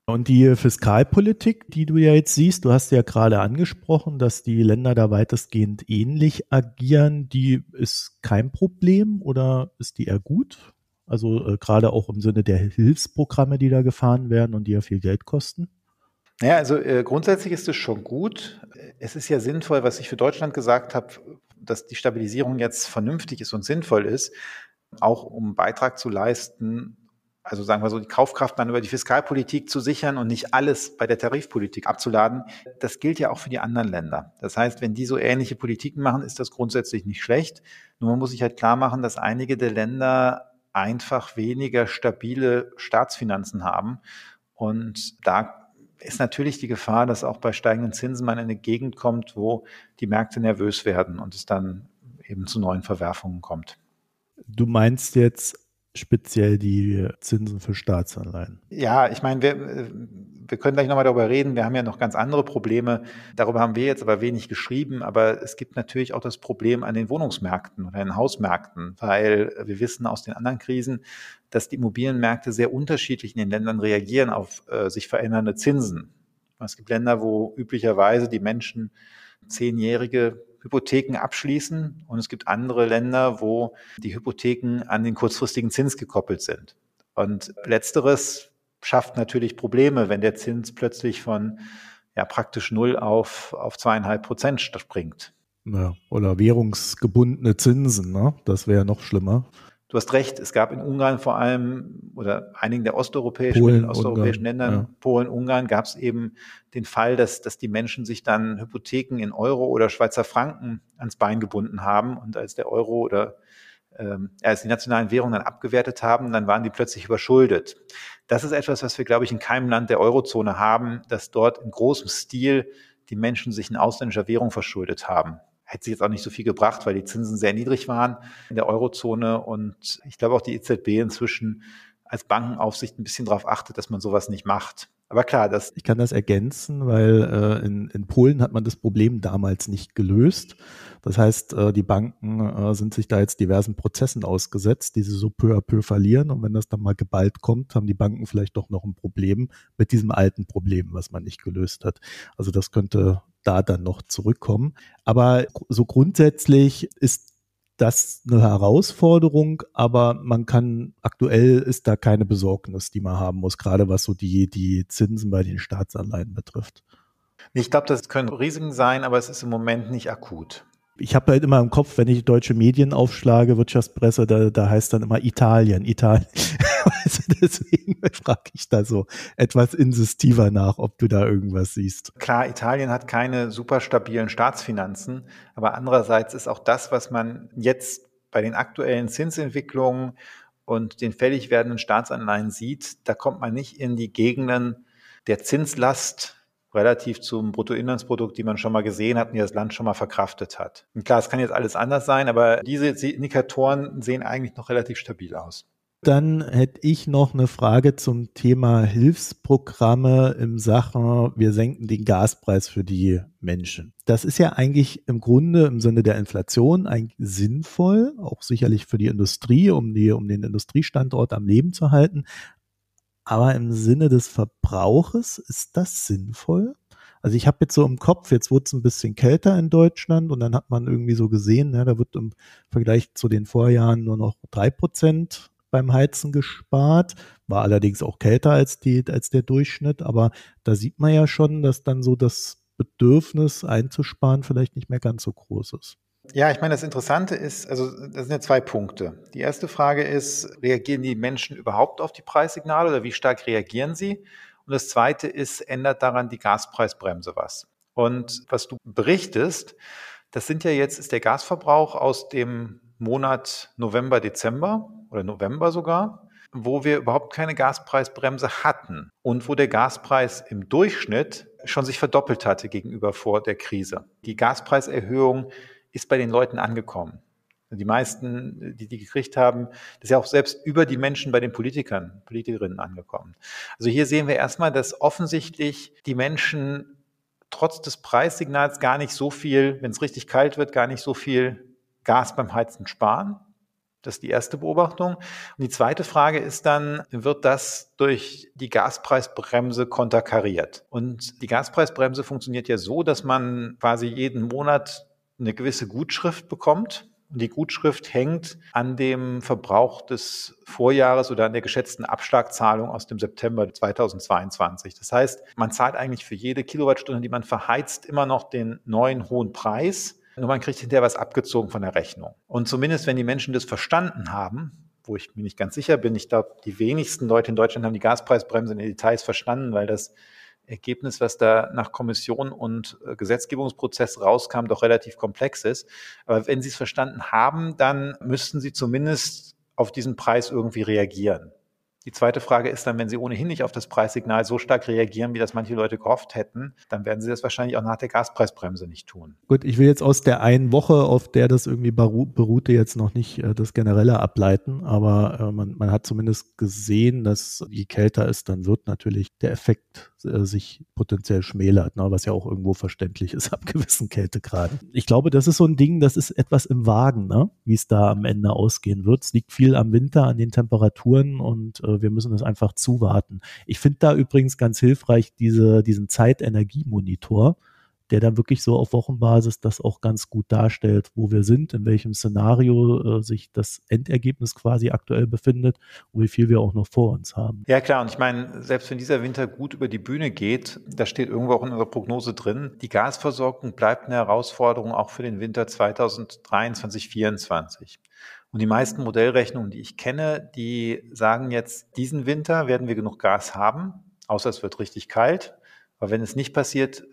Und die Fiskalpolitik, die du ja jetzt siehst, du hast ja gerade angesprochen, dass die Länder da weitestgehend ähnlich agieren, die ist kein Problem oder ist die eher gut? Also äh, gerade auch im Sinne der Hilfsprogramme, die da gefahren werden und die ja viel Geld kosten? Naja, also äh, grundsätzlich ist es schon gut. Es ist ja sinnvoll, was ich für Deutschland gesagt habe, dass die Stabilisierung jetzt vernünftig ist und sinnvoll ist auch um Beitrag zu leisten, also sagen wir so, die Kaufkraft dann über die Fiskalpolitik zu sichern und nicht alles bei der Tarifpolitik abzuladen. Das gilt ja auch für die anderen Länder. Das heißt, wenn die so ähnliche Politiken machen, ist das grundsätzlich nicht schlecht. Nur man muss sich halt klar machen, dass einige der Länder einfach weniger stabile Staatsfinanzen haben. Und da ist natürlich die Gefahr, dass auch bei steigenden Zinsen man in eine Gegend kommt, wo die Märkte nervös werden und es dann eben zu neuen Verwerfungen kommt. Du meinst jetzt speziell die Zinsen für Staatsanleihen? Ja, ich meine, wir, wir können gleich nochmal darüber reden. Wir haben ja noch ganz andere Probleme. Darüber haben wir jetzt aber wenig geschrieben. Aber es gibt natürlich auch das Problem an den Wohnungsmärkten oder den Hausmärkten, weil wir wissen aus den anderen Krisen, dass die Immobilienmärkte sehr unterschiedlich in den Ländern reagieren auf äh, sich verändernde Zinsen. Es gibt Länder, wo üblicherweise die Menschen zehnjährige Hypotheken abschließen und es gibt andere Länder, wo die Hypotheken an den kurzfristigen Zins gekoppelt sind. Und letzteres schafft natürlich Probleme, wenn der Zins plötzlich von ja, praktisch null auf, auf zweieinhalb Prozent springt. Ja, oder währungsgebundene Zinsen, ne? das wäre noch schlimmer. Du hast recht, es gab in Ungarn vor allem oder einigen der osteuropäischen, Polen, osteuropäischen Ungarn, Ländern, ja. Polen, Ungarn, gab es eben den Fall, dass, dass die Menschen sich dann Hypotheken in Euro oder Schweizer Franken ans Bein gebunden haben und als der Euro oder ähm, als die nationalen Währungen dann abgewertet haben, dann waren die plötzlich überschuldet. Das ist etwas, was wir, glaube ich, in keinem Land der Eurozone haben, dass dort in großem Stil die Menschen sich in ausländischer Währung verschuldet haben hätte sich jetzt auch nicht so viel gebracht, weil die Zinsen sehr niedrig waren in der Eurozone und ich glaube auch die EZB inzwischen als Bankenaufsicht ein bisschen darauf achtet, dass man sowas nicht macht. Aber klar, das. Ich kann das ergänzen, weil äh, in, in Polen hat man das Problem damals nicht gelöst. Das heißt, äh, die Banken äh, sind sich da jetzt diversen Prozessen ausgesetzt, die sie so peu à peu verlieren. Und wenn das dann mal geballt kommt, haben die Banken vielleicht doch noch ein Problem mit diesem alten Problem, was man nicht gelöst hat. Also das könnte da dann noch zurückkommen. Aber so grundsätzlich ist das eine Herausforderung, aber man kann, aktuell ist da keine Besorgnis, die man haben muss, gerade was so die, die Zinsen bei den Staatsanleihen betrifft. Ich glaube, das können Risiken sein, aber es ist im Moment nicht akut ich habe halt immer im Kopf, wenn ich deutsche Medien aufschlage, Wirtschaftspresse, da, da heißt dann immer Italien, Italien. also deswegen frage ich da so etwas insistiver nach, ob du da irgendwas siehst. Klar, Italien hat keine super stabilen Staatsfinanzen, aber andererseits ist auch das, was man jetzt bei den aktuellen Zinsentwicklungen und den fällig werdenden Staatsanleihen sieht, da kommt man nicht in die Gegenden der Zinslast relativ zum Bruttoinlandsprodukt, die man schon mal gesehen hat und die das Land schon mal verkraftet hat. Und klar, es kann jetzt alles anders sein, aber diese Indikatoren sehen eigentlich noch relativ stabil aus. Dann hätte ich noch eine Frage zum Thema Hilfsprogramme im Sachen, wir senken den Gaspreis für die Menschen. Das ist ja eigentlich im Grunde im Sinne der Inflation eigentlich sinnvoll, auch sicherlich für die Industrie, um, die, um den Industriestandort am Leben zu halten. Aber im Sinne des Verbrauches ist das sinnvoll? Also ich habe jetzt so im Kopf, jetzt wurde es ein bisschen kälter in Deutschland und dann hat man irgendwie so gesehen, ja, da wird im Vergleich zu den Vorjahren nur noch drei Prozent beim Heizen gespart, war allerdings auch kälter als, die, als der Durchschnitt, aber da sieht man ja schon, dass dann so das Bedürfnis einzusparen vielleicht nicht mehr ganz so groß ist. Ja, ich meine, das Interessante ist, also das sind ja zwei Punkte. Die erste Frage ist, reagieren die Menschen überhaupt auf die Preissignale oder wie stark reagieren sie? Und das Zweite ist, ändert daran die Gaspreisbremse was? Und was du berichtest, das sind ja jetzt, ist der Gasverbrauch aus dem Monat November, Dezember oder November sogar, wo wir überhaupt keine Gaspreisbremse hatten und wo der Gaspreis im Durchschnitt schon sich verdoppelt hatte gegenüber vor der Krise. Die Gaspreiserhöhung ist bei den Leuten angekommen. Die meisten, die die gekriegt haben, das ist ja auch selbst über die Menschen bei den Politikern, Politikerinnen angekommen. Also hier sehen wir erstmal, dass offensichtlich die Menschen trotz des Preissignals gar nicht so viel, wenn es richtig kalt wird, gar nicht so viel Gas beim Heizen sparen. Das ist die erste Beobachtung. Und die zweite Frage ist dann, wird das durch die Gaspreisbremse konterkariert? Und die Gaspreisbremse funktioniert ja so, dass man quasi jeden Monat eine gewisse Gutschrift bekommt. Und die Gutschrift hängt an dem Verbrauch des Vorjahres oder an der geschätzten Abschlagzahlung aus dem September 2022. Das heißt, man zahlt eigentlich für jede Kilowattstunde, die man verheizt, immer noch den neuen hohen Preis. Nur man kriegt hinterher was abgezogen von der Rechnung. Und zumindest, wenn die Menschen das verstanden haben, wo ich mir nicht ganz sicher bin, ich glaube, die wenigsten Leute in Deutschland haben die Gaspreisbremse in den Details verstanden, weil das Ergebnis, was da nach Kommission und äh, Gesetzgebungsprozess rauskam, doch relativ komplex ist. Aber wenn Sie es verstanden haben, dann müssten Sie zumindest auf diesen Preis irgendwie reagieren. Die zweite Frage ist dann, wenn Sie ohnehin nicht auf das Preissignal so stark reagieren, wie das manche Leute gehofft hätten, dann werden Sie das wahrscheinlich auch nach der Gaspreisbremse nicht tun. Gut, ich will jetzt aus der einen Woche, auf der das irgendwie beruhte, jetzt noch nicht äh, das Generelle ableiten, aber äh, man, man hat zumindest gesehen, dass je kälter es dann wird, natürlich der Effekt äh, sich potenziell schmälert, ne, was ja auch irgendwo verständlich ist ab gewissen Kältegraden. Ich glaube, das ist so ein Ding, das ist etwas im Wagen, ne, wie es da am Ende ausgehen wird. Es liegt viel am Winter, an den Temperaturen und äh, wir müssen das einfach zuwarten. Ich finde da übrigens ganz hilfreich diese, diesen Zeitenergiemonitor, der dann wirklich so auf Wochenbasis das auch ganz gut darstellt, wo wir sind, in welchem Szenario äh, sich das Endergebnis quasi aktuell befindet und wie viel wir auch noch vor uns haben. Ja klar, und ich meine, selbst wenn dieser Winter gut über die Bühne geht, da steht irgendwo auch in unserer Prognose drin, die Gasversorgung bleibt eine Herausforderung auch für den Winter 2023, 2024. Und die meisten Modellrechnungen, die ich kenne, die sagen jetzt, diesen Winter werden wir genug Gas haben, außer es wird richtig kalt. Aber wenn es nicht passiert,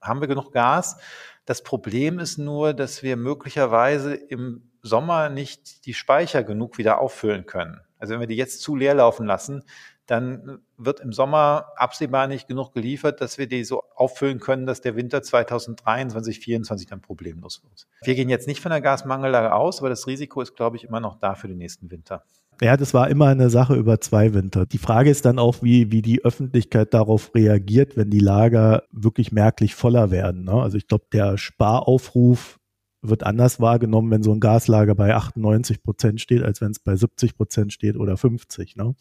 haben wir genug Gas. Das Problem ist nur, dass wir möglicherweise im Sommer nicht die Speicher genug wieder auffüllen können. Also wenn wir die jetzt zu leer laufen lassen, dann wird im Sommer absehbar nicht genug geliefert, dass wir die so auffüllen können, dass der Winter 2023, 2024 dann problemlos wird. Wir gehen jetzt nicht von der Gasmangellage aus, aber das Risiko ist, glaube ich, immer noch da für den nächsten Winter. Ja, das war immer eine Sache über zwei Winter. Die Frage ist dann auch, wie, wie die Öffentlichkeit darauf reagiert, wenn die Lager wirklich merklich voller werden. Ne? Also ich glaube, der Sparaufruf wird anders wahrgenommen, wenn so ein Gaslager bei 98 Prozent steht, als wenn es bei 70 Prozent steht oder 50. Ne?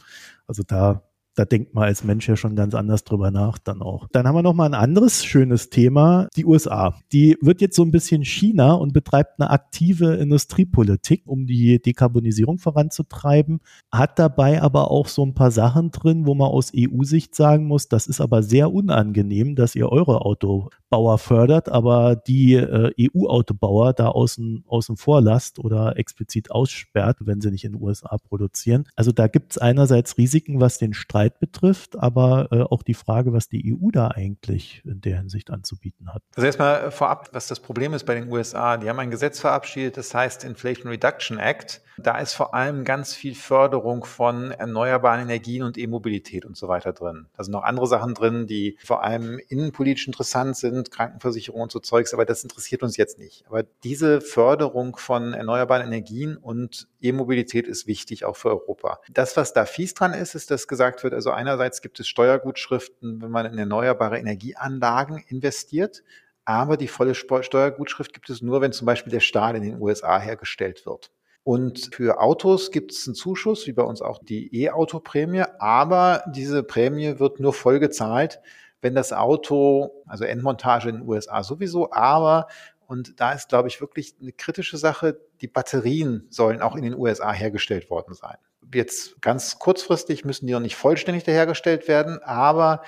Also da da denkt man als Mensch ja schon ganz anders drüber nach dann auch. Dann haben wir noch mal ein anderes schönes Thema, die USA. Die wird jetzt so ein bisschen China und betreibt eine aktive Industriepolitik, um die Dekarbonisierung voranzutreiben, hat dabei aber auch so ein paar Sachen drin, wo man aus EU-Sicht sagen muss, das ist aber sehr unangenehm, dass ihr eure Autobauer fördert, aber die äh, EU-Autobauer da außen, außen vor lasst oder explizit aussperrt, wenn sie nicht in den USA produzieren. Also da gibt es einerseits Risiken, was den Streit Zeit betrifft, aber äh, auch die Frage, was die EU da eigentlich in der Hinsicht anzubieten hat. Also erstmal vorab, was das Problem ist bei den USA. Die haben ein Gesetz verabschiedet, das heißt Inflation Reduction Act. Da ist vor allem ganz viel Förderung von erneuerbaren Energien und E-Mobilität und so weiter drin. Da sind noch andere Sachen drin, die vor allem innenpolitisch interessant sind, Krankenversicherung und so Zeugs, aber das interessiert uns jetzt nicht. Aber diese Förderung von erneuerbaren Energien und E-Mobilität ist wichtig auch für Europa. Das, was da fies dran ist, ist, dass gesagt wird, also einerseits gibt es Steuergutschriften, wenn man in erneuerbare Energieanlagen investiert. Aber die volle Steuergutschrift gibt es nur, wenn zum Beispiel der Stahl in den USA hergestellt wird. Und für Autos gibt es einen Zuschuss, wie bei uns auch die E-Auto-Prämie, aber diese Prämie wird nur voll gezahlt, wenn das Auto, also Endmontage in den USA sowieso, aber, und da ist, glaube ich, wirklich eine kritische Sache, die Batterien sollen auch in den USA hergestellt worden sein. Jetzt ganz kurzfristig müssen die noch nicht vollständig hergestellt werden, aber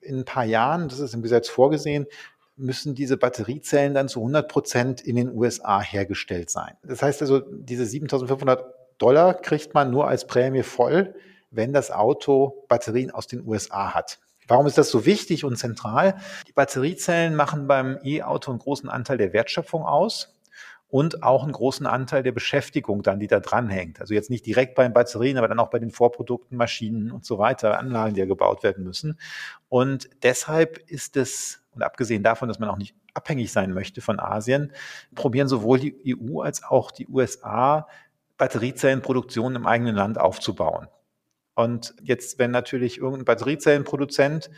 in ein paar Jahren, das ist im Gesetz vorgesehen, müssen diese Batteriezellen dann zu 100 Prozent in den USA hergestellt sein. Das heißt also, diese 7500 Dollar kriegt man nur als Prämie voll, wenn das Auto Batterien aus den USA hat. Warum ist das so wichtig und zentral? Die Batteriezellen machen beim E-Auto einen großen Anteil der Wertschöpfung aus und auch einen großen Anteil der Beschäftigung dann, die da dranhängt. Also jetzt nicht direkt bei den Batterien, aber dann auch bei den Vorprodukten, Maschinen und so weiter, Anlagen, die ja gebaut werden müssen. Und deshalb ist es, und abgesehen davon, dass man auch nicht abhängig sein möchte von Asien, probieren sowohl die EU als auch die USA Batteriezellenproduktion im eigenen Land aufzubauen. Und jetzt, wenn natürlich irgendein Batteriezellenproduzent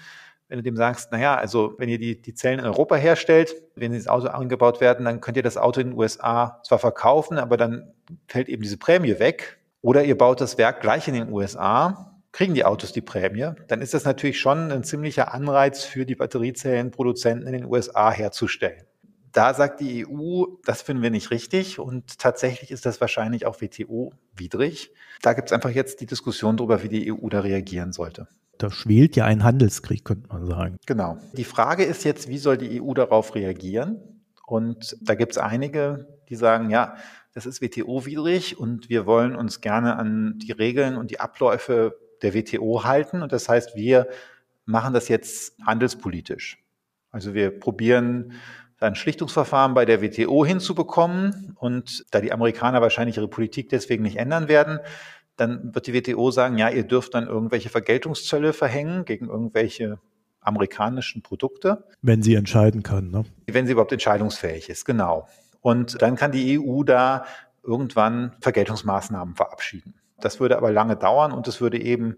wenn du dem sagst, naja, also wenn ihr die, die Zellen in Europa herstellt, wenn das Auto angebaut werden, dann könnt ihr das Auto in den USA zwar verkaufen, aber dann fällt eben diese Prämie weg. Oder ihr baut das Werk gleich in den USA, kriegen die Autos die Prämie, dann ist das natürlich schon ein ziemlicher Anreiz für die Batteriezellenproduzenten in den USA herzustellen. Da sagt die EU, das finden wir nicht richtig und tatsächlich ist das wahrscheinlich auch WTO-widrig. Da gibt es einfach jetzt die Diskussion darüber, wie die EU da reagieren sollte. Da schwelt ja ein Handelskrieg, könnte man sagen. Genau. Die Frage ist jetzt, wie soll die EU darauf reagieren? Und da gibt es einige, die sagen, ja, das ist WTO-widrig und wir wollen uns gerne an die Regeln und die Abläufe der WTO halten. Und das heißt, wir machen das jetzt handelspolitisch. Also wir probieren ein Schlichtungsverfahren bei der WTO hinzubekommen. Und da die Amerikaner wahrscheinlich ihre Politik deswegen nicht ändern werden, dann wird die WTO sagen, ja, ihr dürft dann irgendwelche Vergeltungszölle verhängen gegen irgendwelche amerikanischen Produkte. Wenn sie entscheiden kann, ne? Wenn sie überhaupt entscheidungsfähig ist, genau. Und dann kann die EU da irgendwann Vergeltungsmaßnahmen verabschieden. Das würde aber lange dauern und es würde eben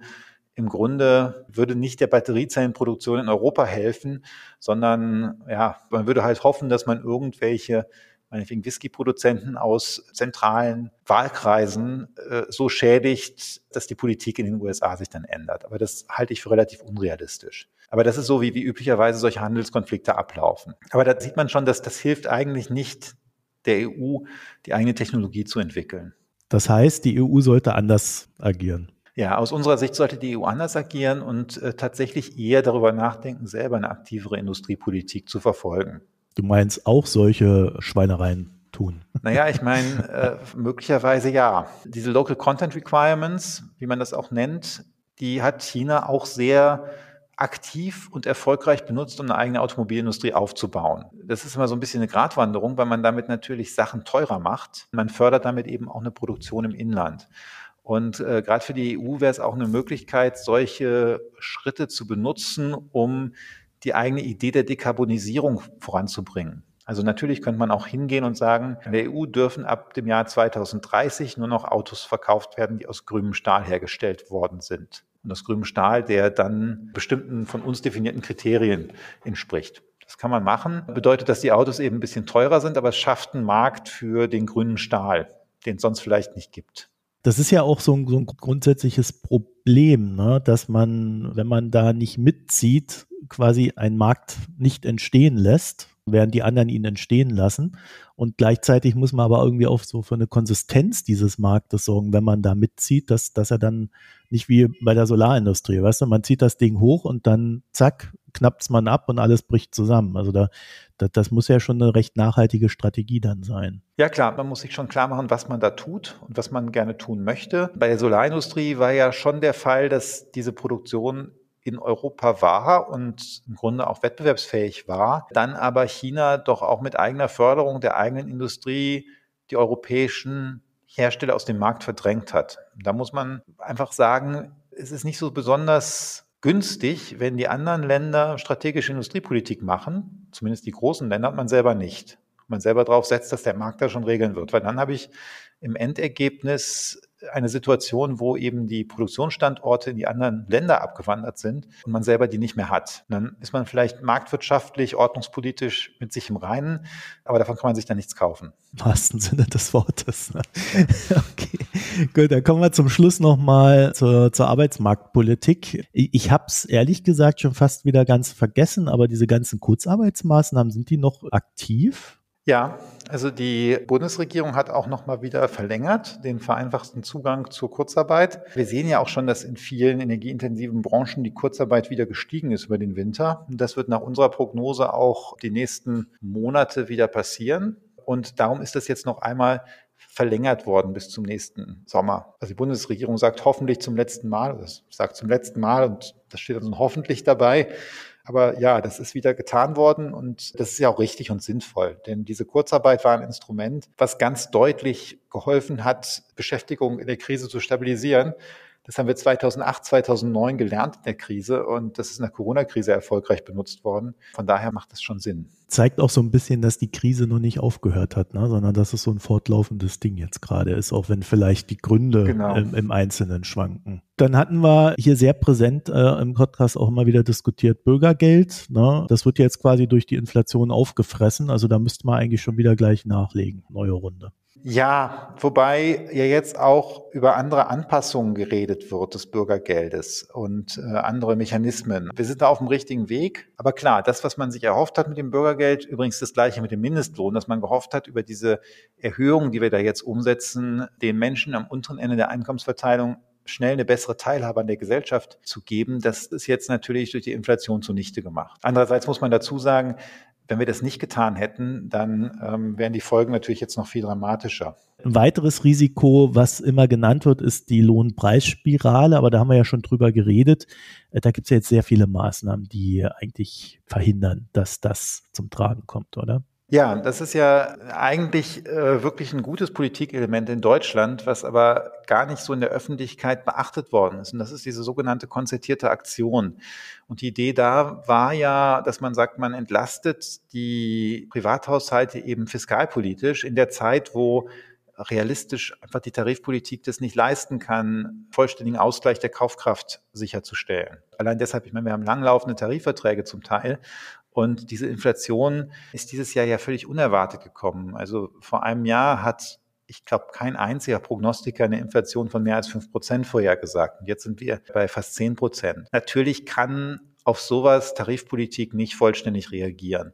im Grunde würde nicht der Batteriezellenproduktion in Europa helfen, sondern ja, man würde halt hoffen, dass man irgendwelche meinetwegen Whisky-Produzenten aus zentralen Wahlkreisen äh, so schädigt, dass die Politik in den USA sich dann ändert. Aber das halte ich für relativ unrealistisch. Aber das ist so, wie, wie üblicherweise solche Handelskonflikte ablaufen. Aber da sieht man schon, dass das hilft eigentlich nicht der EU, die eigene Technologie zu entwickeln. Das heißt, die EU sollte anders agieren. Ja, aus unserer Sicht sollte die EU anders agieren und äh, tatsächlich eher darüber nachdenken, selber eine aktivere Industriepolitik zu verfolgen. Du meinst auch solche Schweinereien tun? Naja, ich meine, äh, möglicherweise ja. Diese Local Content Requirements, wie man das auch nennt, die hat China auch sehr aktiv und erfolgreich benutzt, um eine eigene Automobilindustrie aufzubauen. Das ist immer so ein bisschen eine Gratwanderung, weil man damit natürlich Sachen teurer macht. Man fördert damit eben auch eine Produktion im Inland. Und äh, gerade für die EU wäre es auch eine Möglichkeit, solche Schritte zu benutzen, um die eigene Idee der Dekarbonisierung voranzubringen. Also natürlich könnte man auch hingehen und sagen, in der EU dürfen ab dem Jahr 2030 nur noch Autos verkauft werden, die aus grünem Stahl hergestellt worden sind. Und aus grünem Stahl, der dann bestimmten von uns definierten Kriterien entspricht. Das kann man machen. Bedeutet, dass die Autos eben ein bisschen teurer sind, aber es schafft einen Markt für den grünen Stahl, den es sonst vielleicht nicht gibt. Das ist ja auch so ein, so ein grundsätzliches Problem, ne? dass man, wenn man da nicht mitzieht, quasi einen Markt nicht entstehen lässt, während die anderen ihn entstehen lassen. Und gleichzeitig muss man aber irgendwie auch so für eine Konsistenz dieses Marktes sorgen, wenn man da mitzieht, dass, dass er dann nicht wie bei der Solarindustrie, weißt du, man zieht das Ding hoch und dann zack, knappt's man ab und alles bricht zusammen. Also da, da, das muss ja schon eine recht nachhaltige Strategie dann sein. Ja klar, man muss sich schon klar machen, was man da tut und was man gerne tun möchte. Bei der Solarindustrie war ja schon der Fall, dass diese Produktion in Europa war und im Grunde auch wettbewerbsfähig war, dann aber China doch auch mit eigener Förderung der eigenen Industrie die europäischen Hersteller aus dem Markt verdrängt hat. Da muss man einfach sagen, es ist nicht so besonders günstig, wenn die anderen Länder strategische Industriepolitik machen, zumindest die großen Länder, und man selber nicht. Man selber darauf setzt, dass der Markt da schon regeln wird. Weil dann habe ich im Endergebnis eine Situation, wo eben die Produktionsstandorte in die anderen Länder abgewandert sind und man selber die nicht mehr hat. dann ist man vielleicht marktwirtschaftlich, ordnungspolitisch mit sich im Reinen, aber davon kann man sich dann nichts kaufen. Im wahrsten Sinne des Wortes. Ne? okay, gut, dann kommen wir zum Schluss nochmal zur, zur Arbeitsmarktpolitik. Ich, ich habe es ehrlich gesagt schon fast wieder ganz vergessen, aber diese ganzen Kurzarbeitsmaßnahmen, sind die noch aktiv? Ja, also die Bundesregierung hat auch noch mal wieder verlängert den vereinfachten Zugang zur Kurzarbeit. Wir sehen ja auch schon, dass in vielen energieintensiven Branchen die Kurzarbeit wieder gestiegen ist über den Winter. Das wird nach unserer Prognose auch die nächsten Monate wieder passieren. Und darum ist das jetzt noch einmal verlängert worden bis zum nächsten Sommer. Also die Bundesregierung sagt hoffentlich zum letzten Mal, das sagt zum letzten Mal und das steht also hoffentlich dabei, aber ja, das ist wieder getan worden und das ist ja auch richtig und sinnvoll, denn diese Kurzarbeit war ein Instrument, was ganz deutlich geholfen hat, Beschäftigung in der Krise zu stabilisieren. Das haben wir 2008, 2009 gelernt in der Krise und das ist in der Corona-Krise erfolgreich benutzt worden. Von daher macht das schon Sinn. Zeigt auch so ein bisschen, dass die Krise noch nicht aufgehört hat, ne? sondern dass es so ein fortlaufendes Ding jetzt gerade ist, auch wenn vielleicht die Gründe genau. im, im, Einzelnen schwanken. Dann hatten wir hier sehr präsent äh, im Podcast auch immer wieder diskutiert Bürgergeld. Ne? Das wird jetzt quasi durch die Inflation aufgefressen. Also da müsste man eigentlich schon wieder gleich nachlegen. Neue Runde. Ja, wobei ja jetzt auch über andere Anpassungen geredet wird des Bürgergeldes und äh, andere Mechanismen. Wir sind da auf dem richtigen Weg. Aber klar, das, was man sich erhofft hat mit dem Bürgergeld, übrigens das gleiche mit dem Mindestlohn, dass man gehofft hat, über diese Erhöhungen, die wir da jetzt umsetzen, den Menschen am unteren Ende der Einkommensverteilung schnell eine bessere Teilhabe an der Gesellschaft zu geben, das ist jetzt natürlich durch die Inflation zunichte gemacht. Andererseits muss man dazu sagen, wenn wir das nicht getan hätten, dann ähm, wären die Folgen natürlich jetzt noch viel dramatischer. Ein weiteres Risiko, was immer genannt wird, ist die Lohnpreisspirale, aber da haben wir ja schon drüber geredet. Äh, da gibt es ja jetzt sehr viele Maßnahmen, die eigentlich verhindern, dass das zum Tragen kommt, oder? Ja, das ist ja eigentlich äh, wirklich ein gutes Politikelement in Deutschland, was aber gar nicht so in der Öffentlichkeit beachtet worden ist. Und das ist diese sogenannte konzertierte Aktion. Und die Idee da war ja, dass man sagt, man entlastet die Privathaushalte eben fiskalpolitisch in der Zeit, wo realistisch einfach die Tarifpolitik das nicht leisten kann, vollständigen Ausgleich der Kaufkraft sicherzustellen. Allein deshalb, ich meine, wir haben langlaufende Tarifverträge zum Teil und diese Inflation ist dieses Jahr ja völlig unerwartet gekommen. Also vor einem Jahr hat, ich glaube, kein einziger Prognostiker eine Inflation von mehr als fünf Prozent vorhergesagt. Und jetzt sind wir bei fast zehn Prozent. Natürlich kann auf sowas Tarifpolitik nicht vollständig reagieren.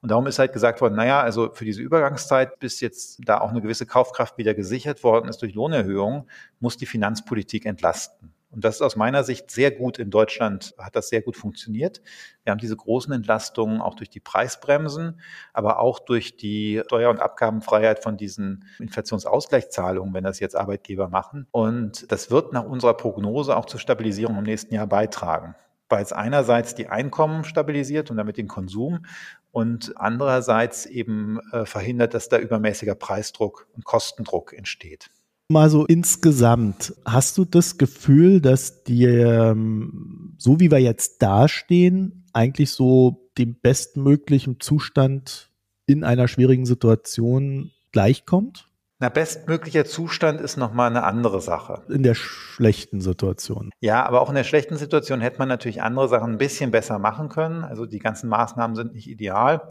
Und darum ist halt gesagt worden, naja, also für diese Übergangszeit, bis jetzt da auch eine gewisse Kaufkraft wieder gesichert worden ist durch Lohnerhöhungen, muss die Finanzpolitik entlasten. Und das ist aus meiner Sicht sehr gut in Deutschland, hat das sehr gut funktioniert. Wir haben diese großen Entlastungen auch durch die Preisbremsen, aber auch durch die Steuer- und Abgabenfreiheit von diesen Inflationsausgleichszahlungen, wenn das jetzt Arbeitgeber machen. Und das wird nach unserer Prognose auch zur Stabilisierung im nächsten Jahr beitragen weil es einerseits die Einkommen stabilisiert und damit den Konsum und andererseits eben äh, verhindert, dass da übermäßiger Preisdruck und Kostendruck entsteht. Mal so insgesamt, hast du das Gefühl, dass dir, ähm, so wie wir jetzt dastehen, eigentlich so dem bestmöglichen Zustand in einer schwierigen Situation gleichkommt? Na, bestmöglicher Zustand ist nochmal eine andere Sache. In der schlechten Situation. Ja, aber auch in der schlechten Situation hätte man natürlich andere Sachen ein bisschen besser machen können. Also die ganzen Maßnahmen sind nicht ideal.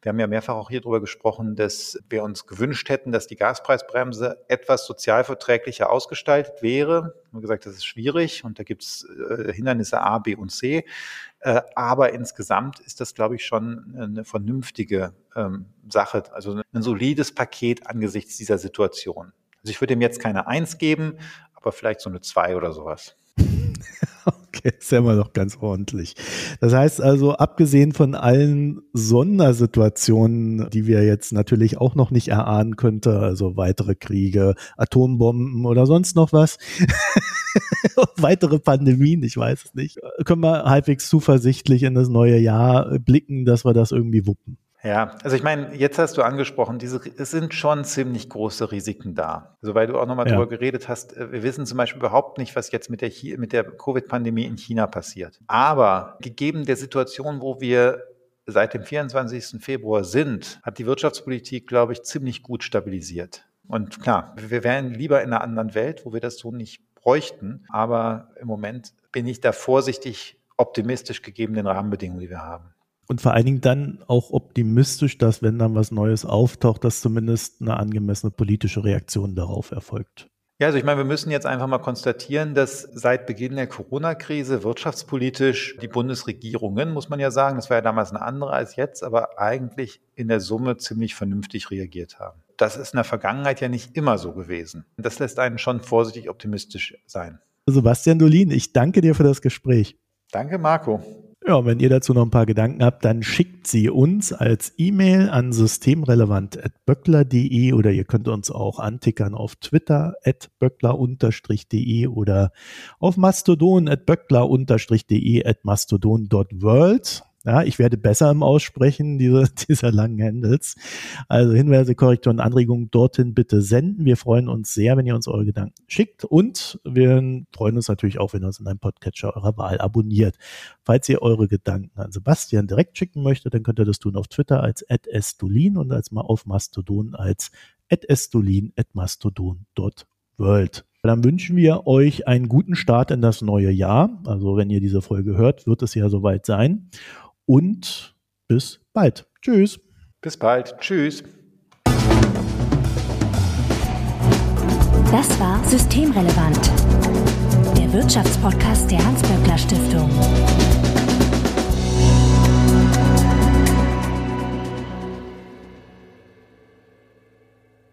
Wir haben ja mehrfach auch hier drüber gesprochen, dass wir uns gewünscht hätten, dass die Gaspreisbremse etwas sozialverträglicher ausgestaltet wäre. Wir haben gesagt, das ist schwierig und da gibt es äh, Hindernisse A, B und C. Äh, aber insgesamt ist das, glaube ich, schon eine vernünftige ähm, Sache, also ein solides Paket angesichts dieser Situation. Also ich würde ihm jetzt keine Eins geben, aber vielleicht so eine Zwei oder sowas. Okay, ist ja immer noch ganz ordentlich. Das heißt also, abgesehen von allen Sondersituationen, die wir jetzt natürlich auch noch nicht erahnen könnte, also weitere Kriege, Atombomben oder sonst noch was, weitere Pandemien, ich weiß es nicht, können wir halbwegs zuversichtlich in das neue Jahr blicken, dass wir das irgendwie wuppen. Ja, also ich meine, jetzt hast du angesprochen, diese, es sind schon ziemlich große Risiken da. Also weil du auch nochmal ja. drüber geredet hast, äh, wir wissen zum Beispiel überhaupt nicht, was jetzt mit der, mit der Covid-Pandemie in China passiert. Aber gegeben der Situation, wo wir seit dem 24. Februar sind, hat die Wirtschaftspolitik, glaube ich, ziemlich gut stabilisiert. Und klar, wir wären lieber in einer anderen Welt, wo wir das so nicht bräuchten. Aber im Moment bin ich da vorsichtig optimistisch gegeben den Rahmenbedingungen, die wir haben. Und vor allen Dingen dann auch optimistisch, dass wenn dann was Neues auftaucht, dass zumindest eine angemessene politische Reaktion darauf erfolgt. Ja, also ich meine, wir müssen jetzt einfach mal konstatieren, dass seit Beginn der Corona-Krise wirtschaftspolitisch die Bundesregierungen, muss man ja sagen, das war ja damals eine andere als jetzt, aber eigentlich in der Summe ziemlich vernünftig reagiert haben. Das ist in der Vergangenheit ja nicht immer so gewesen. Das lässt einen schon vorsichtig optimistisch sein. Sebastian Dolin, ich danke dir für das Gespräch. Danke, Marco. Ja, wenn ihr dazu noch ein paar Gedanken habt, dann schickt sie uns als E-Mail an systemrelevant.böckler.de oder ihr könnt uns auch antickern auf Twitter at böckler-de oder auf mastodon at böckler-de at mastodon.world. Ja, ich werde besser im Aussprechen dieser, dieser langen Handles. Also Hinweise, Korrekturen, Anregungen dorthin bitte senden. Wir freuen uns sehr, wenn ihr uns eure Gedanken schickt und wir freuen uns natürlich auch, wenn ihr uns in einem Podcatcher eurer Wahl abonniert. Falls ihr eure Gedanken an Sebastian direkt schicken möchtet, dann könnt ihr das tun auf Twitter als @estulin und als mal auf Mastodon als @estulin@mastodon.world. Dann wünschen wir euch einen guten Start in das neue Jahr. Also wenn ihr diese Folge hört, wird es ja soweit sein und bis bald. Tschüss. Bis bald. Tschüss. Das war Systemrelevant, der Wirtschaftspodcast der Hans-Böckler Stiftung.